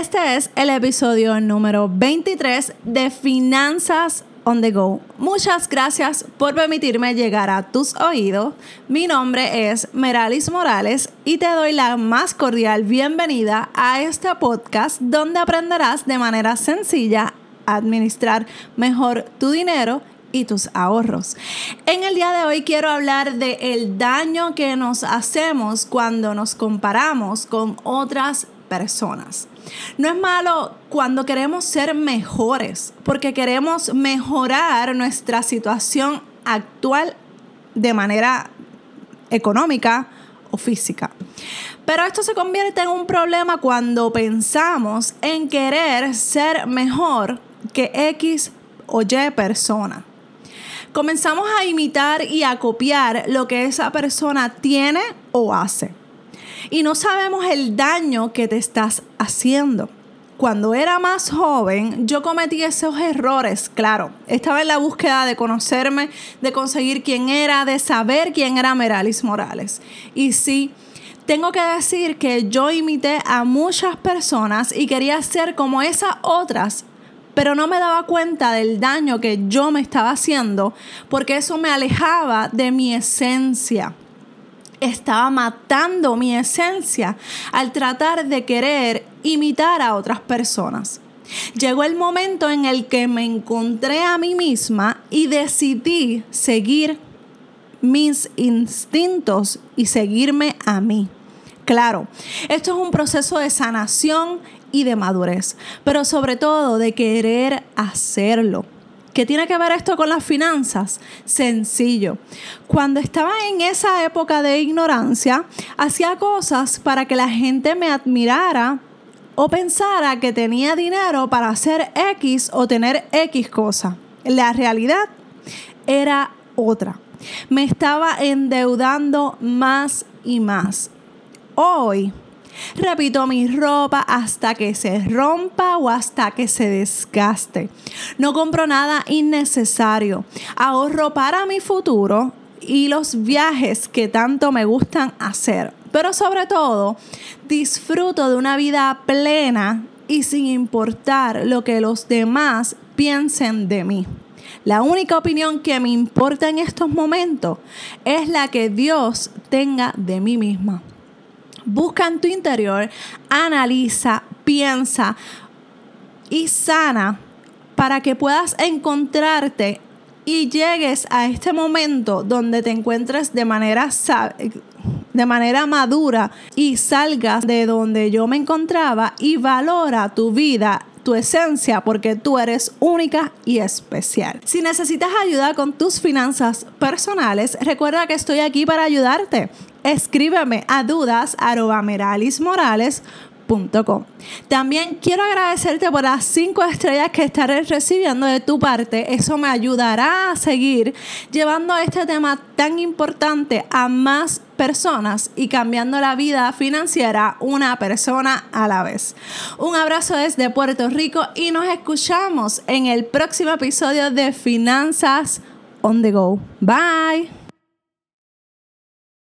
Este es el episodio número 23 de Finanzas on the Go. Muchas gracias por permitirme llegar a tus oídos. Mi nombre es Meralis Morales y te doy la más cordial bienvenida a este podcast donde aprenderás de manera sencilla a administrar mejor tu dinero y tus ahorros. En el día de hoy quiero hablar de el daño que nos hacemos cuando nos comparamos con otras personas. No es malo cuando queremos ser mejores, porque queremos mejorar nuestra situación actual de manera económica o física. Pero esto se convierte en un problema cuando pensamos en querer ser mejor que X o Y persona. Comenzamos a imitar y a copiar lo que esa persona tiene o hace y no sabemos el daño que te estás haciendo. Cuando era más joven, yo cometí esos errores, claro. Estaba en la búsqueda de conocerme, de conseguir quién era, de saber quién era Meralis Morales. Y sí, tengo que decir que yo imité a muchas personas y quería ser como esas otras, pero no me daba cuenta del daño que yo me estaba haciendo porque eso me alejaba de mi esencia estaba matando mi esencia al tratar de querer imitar a otras personas. Llegó el momento en el que me encontré a mí misma y decidí seguir mis instintos y seguirme a mí. Claro, esto es un proceso de sanación y de madurez, pero sobre todo de querer hacerlo. ¿Qué tiene que ver esto con las finanzas? Sencillo. Cuando estaba en esa época de ignorancia, hacía cosas para que la gente me admirara o pensara que tenía dinero para hacer X o tener X cosa. La realidad era otra. Me estaba endeudando más y más. Hoy Repito mi ropa hasta que se rompa o hasta que se desgaste. No compro nada innecesario. Ahorro para mi futuro y los viajes que tanto me gustan hacer. Pero sobre todo, disfruto de una vida plena y sin importar lo que los demás piensen de mí. La única opinión que me importa en estos momentos es la que Dios tenga de mí misma. Busca en tu interior, analiza, piensa y sana para que puedas encontrarte y llegues a este momento donde te encuentres de manera de manera madura y salgas de donde yo me encontraba y valora tu vida tu esencia porque tú eres única y especial. Si necesitas ayuda con tus finanzas personales, recuerda que estoy aquí para ayudarte. Escríbeme a dudas también quiero agradecerte por las cinco estrellas que estaré recibiendo de tu parte. Eso me ayudará a seguir llevando este tema tan importante a más personas y cambiando la vida financiera una persona a la vez. Un abrazo desde Puerto Rico y nos escuchamos en el próximo episodio de Finanzas on the Go. Bye.